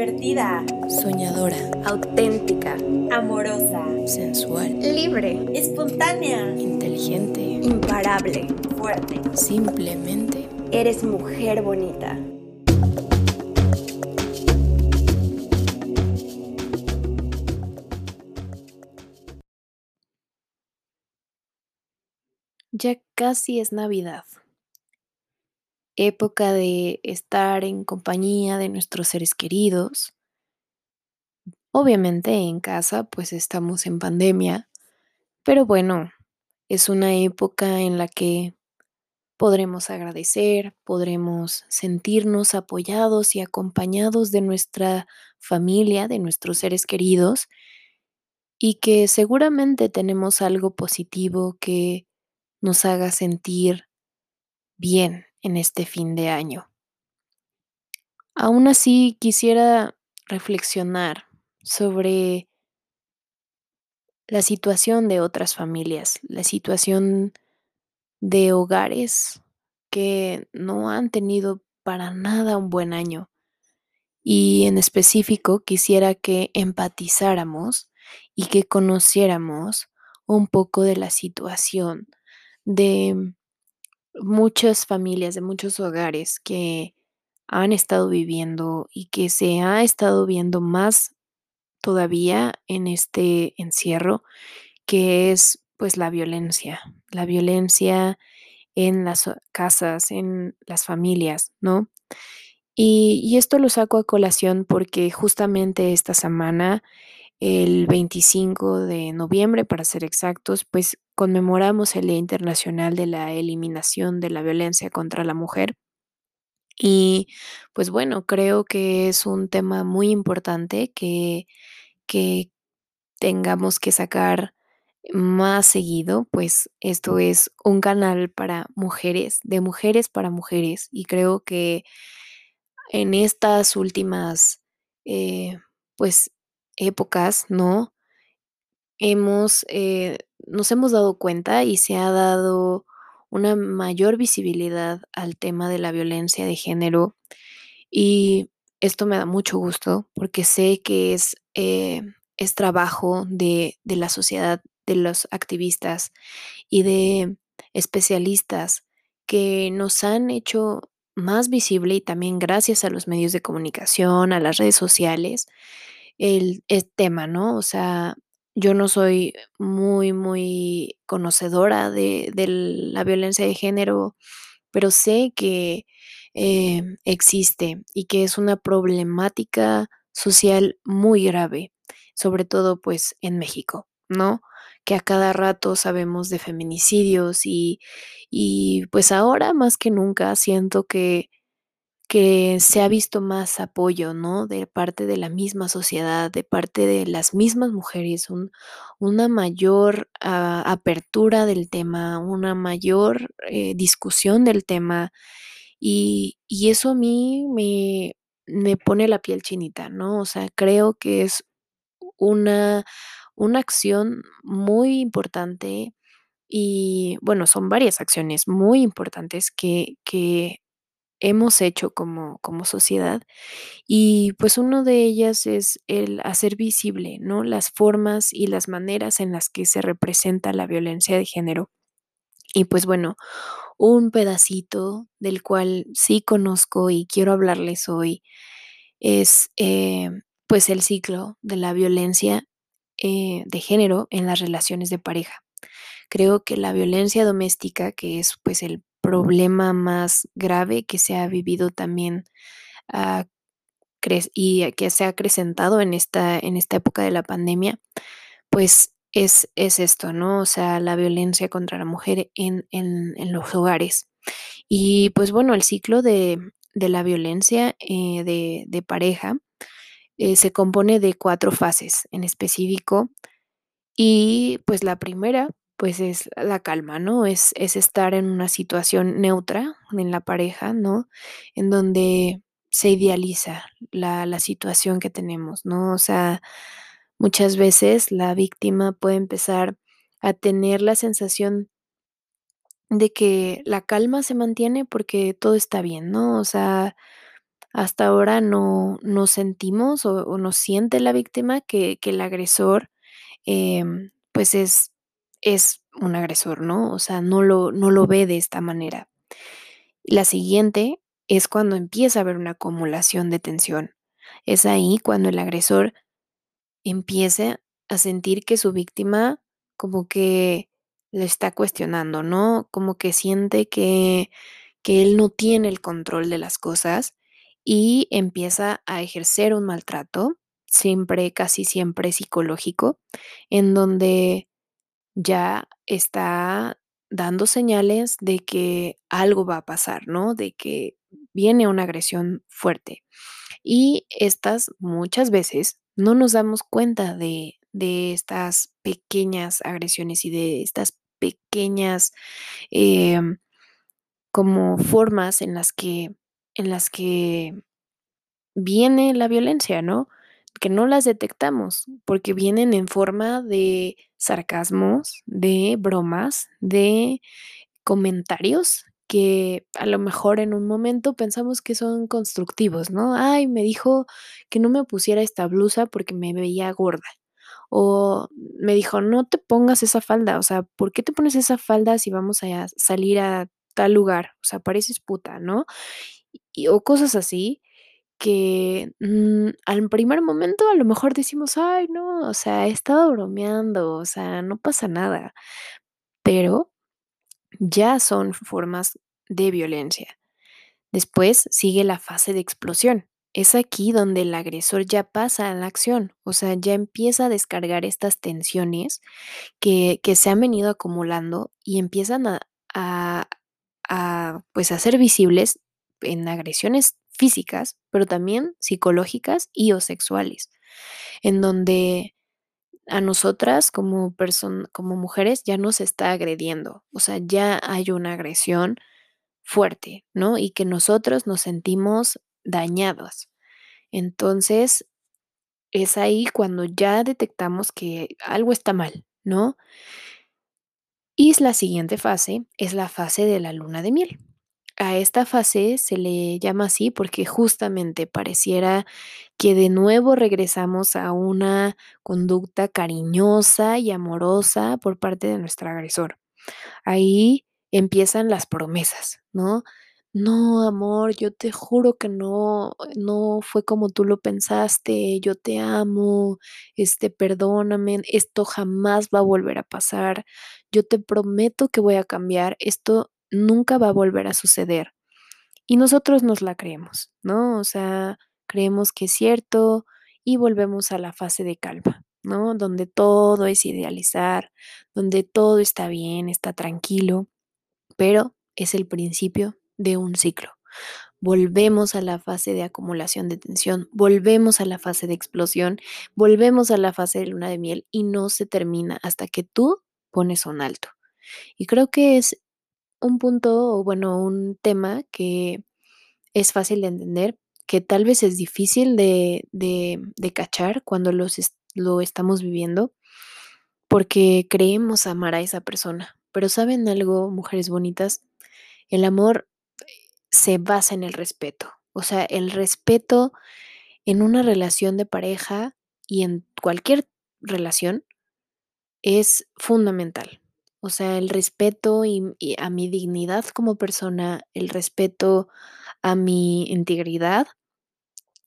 divertida, soñadora, auténtica, amorosa, sensual, libre, espontánea, inteligente, imparable, fuerte. Simplemente eres mujer bonita. Ya casi es Navidad época de estar en compañía de nuestros seres queridos. Obviamente en casa pues estamos en pandemia, pero bueno, es una época en la que podremos agradecer, podremos sentirnos apoyados y acompañados de nuestra familia, de nuestros seres queridos, y que seguramente tenemos algo positivo que nos haga sentir bien en este fin de año. Aún así, quisiera reflexionar sobre la situación de otras familias, la situación de hogares que no han tenido para nada un buen año. Y en específico quisiera que empatizáramos y que conociéramos un poco de la situación de muchas familias, de muchos hogares que han estado viviendo y que se ha estado viendo más todavía en este encierro, que es pues la violencia, la violencia en las casas, en las familias, ¿no? Y, y esto lo saco a colación porque justamente esta semana el 25 de noviembre, para ser exactos, pues conmemoramos el Día Internacional de la Eliminación de la Violencia contra la Mujer. Y pues bueno, creo que es un tema muy importante que, que tengamos que sacar más seguido, pues esto es un canal para mujeres, de mujeres para mujeres, y creo que en estas últimas, eh, pues épocas, ¿no? Hemos, eh, nos hemos dado cuenta y se ha dado una mayor visibilidad al tema de la violencia de género y esto me da mucho gusto porque sé que es, eh, es trabajo de, de la sociedad, de los activistas y de especialistas que nos han hecho más visible y también gracias a los medios de comunicación, a las redes sociales, el, tema, ¿no? O sea, yo no soy muy, muy conocedora de, la violencia de género, pero sé que eh, existe y que es una problemática social muy grave, sobre todo pues en México, ¿no? Que a cada rato sabemos de feminicidios y pues ahora más que nunca siento que que se ha visto más apoyo, ¿no? De parte de la misma sociedad, de parte de las mismas mujeres, una mayor ah, apertura del tema, una mayor eh, discusión del tema. Y, eso a mí me, me, pone la piel chinita, ¿no? O sea, creo que es una, una acción muy importante y bueno, son varias acciones muy importantes que, que hemos hecho como, como sociedad. Y pues uno de ellas es el hacer visible, ¿no? Las formas y las maneras en las que se representa la violencia de género. Y pues bueno, un pedacito del cual sí conozco y quiero hablarles hoy es eh, pues el ciclo de la violencia eh, de género en las relaciones de pareja. Creo que la violencia doméstica, que es pues el problema más grave que se ha vivido también ah, y que se ha acrecentado en esta, en esta época de la pandemia, pues es, es esto, ¿no? O sea, la violencia contra la mujer en, los hogares. Y pues bueno, el ciclo de, la violencia eh, de, pareja eh, se compone de cuatro fases en específico. Y pues la primera pues es la calma, ¿no? Es, es estar en una situación neutra en la pareja, ¿no? En donde se idealiza la, la situación que tenemos, ¿no? O sea, muchas veces la víctima puede empezar a tener la sensación de que la calma se mantiene porque todo está bien, ¿no? O sea, hasta ahora no, no sentimos o, o no siente la víctima que, que el agresor em, pues es, es un agresor, ¿no? O sea, no lo, no lo ve de esta manera. La siguiente es cuando empieza a haber una acumulación de tensión. Es ahí cuando el agresor empieza a sentir que su víctima como que le está cuestionando, ¿no? Como que siente que, que él no tiene el control de las cosas y empieza a ejercer un maltrato, siempre, casi siempre psicológico, en donde ya está dando señales de que algo va a pasar, ¿no? De que viene una agresión fuerte. Y estas muchas veces no nos damos cuenta de, de estas pequeñas agresiones y de estas pequeñas em, como formas en las que, en las que viene la violencia, ¿no? Que no las detectamos porque vienen en forma de sarcasmos, de bromas, de comentarios que a lo mejor en un momento pensamos que son constructivos, ¿no? Ay, me dijo que no me pusiera esta blusa porque me veía gorda. O me dijo, no te pongas esa falda, o sea, ¿por qué te pones esa falda si vamos a salir a tal lugar? O sea, pareces puta, ¿no? Y, o cosas así que mm, al primer momento a lo mejor decimos, ay, no, o sea, he estado bromeando, o sea, no pasa nada, pero ya son formas de violencia. Después sigue la fase de explosión. Es aquí donde el agresor ya pasa a la acción, o sea, ya empieza a descargar estas tensiones que, que se han venido acumulando y empiezan a, a, pues, a ser visibles en agresiones físicas, pero también psicológicas y o sexuales, en donde a nosotras como, como mujeres ya nos está agrediendo, o sea, ya hay una agresión fuerte, ¿no? Y que nosotros nos sentimos dañados. Entonces, es ahí cuando ya detectamos que algo está mal, ¿no? Y la siguiente fase es la fase de la luna de miel. A esta fase se le llama así porque justamente pareciera que de nuevo regresamos a una conducta cariñosa y amorosa por parte de nuestro agresor. Ahí empiezan las promesas, ¿no? No, amor, yo te juro que no, no fue como tú lo pensaste, yo te amo, este, perdóname, esto jamás va a volver a pasar, yo te prometo que voy a cambiar, esto nunca va a volver a suceder. Y nosotros nos la creemos, ¿no? O sea, creemos que es cierto y volvemos a la fase de calma, ¿no? Donde todo es idealizar, donde todo está bien, está tranquilo, pero es el principio de un ciclo. Volvemos a la fase de acumulación de tensión, volvemos a la fase de explosión, volvemos a la fase de luna de miel y no se termina hasta que tú pones un alto. Y creo que es un punto, o bueno, un tema que es fácil de entender, que tal vez es difícil de, de, de cachar cuando los lo estamos viviendo, porque creemos amar a esa persona. Pero ¿saben algo, mujeres bonitas? El amor se basa en el respeto. O sea, el respeto en una relación de pareja y en cualquier relación es fundamental. O sea, el respeto y, a mi dignidad como persona, el respeto a mi integridad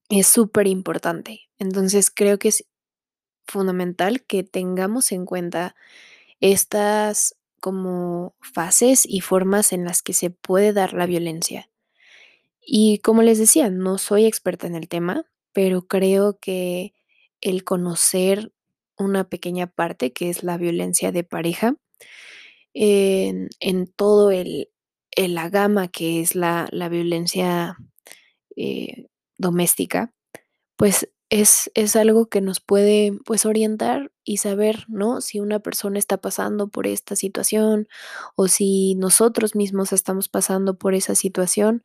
es súper importante. Entonces creo que es fundamental que tengamos en cuenta estas como fases y formas en las que se puede dar la violencia. Y como les decía, no soy experta en el tema, pero creo que el conocer una pequeña parte que es la violencia de pareja en, todo el, en la gama que es la, la violencia eh, doméstica, pues es, es, algo que nos puede pues orientar y saber, ¿no? Si una persona está pasando por esta situación o si nosotros mismos estamos pasando por esa situación,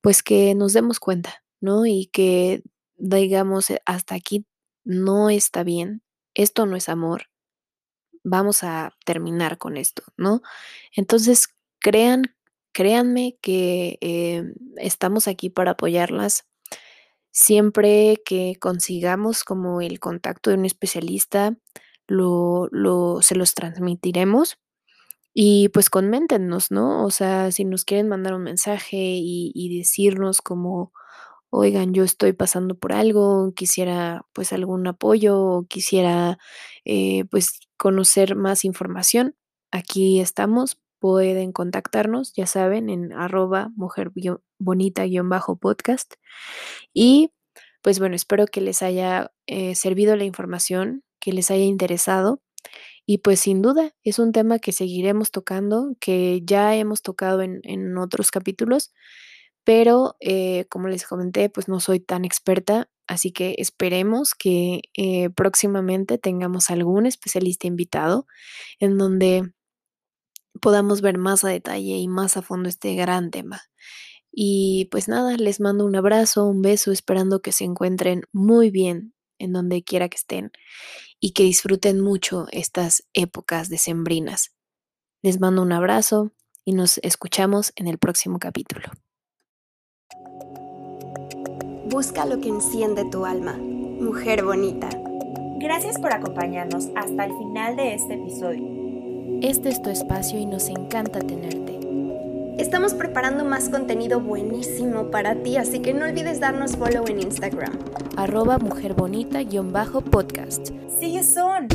pues que nos demos cuenta, ¿no? Y que digamos, hasta aquí no está bien, esto no es amor, vamos a terminar con esto, ¿no? Entonces, crean, créanme que eh, estamos aquí para apoyarlas. Siempre que consigamos como el contacto de un especialista, lo, lo, se los transmitiremos y pues coméntenos, ¿no? O sea, si nos quieren mandar un mensaje y, decirnos como, oigan, yo estoy pasando por algo, quisiera pues algún apoyo quisiera eh, pues conocer más información, aquí estamos, pueden contactarnos, ya saben, en arroba mujer bonita-podcast. Y pues bueno, espero que les haya eh, servido la información, que les haya interesado. Y pues sin duda es un tema que seguiremos tocando, que ya hemos tocado en, otros capítulos, pero eh, como les comenté, pues no soy tan experta, así que esperemos que eh, próximamente tengamos algún especialista invitado en donde podamos ver más a detalle y más a fondo este gran tema. Y pues nada, les mando un abrazo, un beso, esperando que se encuentren muy bien en donde quiera que estén y que disfruten mucho estas épocas decembrinas. Les mando un abrazo y nos escuchamos en el próximo capítulo. Busca lo que enciende tu alma, mujer bonita. Gracias por acompañarnos hasta el final de este episodio. Este es tu espacio y nos encanta tenerte. Estamos preparando más contenido buenísimo para ti, así que no olvides darnos follow en Instagram. Arroba mujerbonita-podcast. See you soon.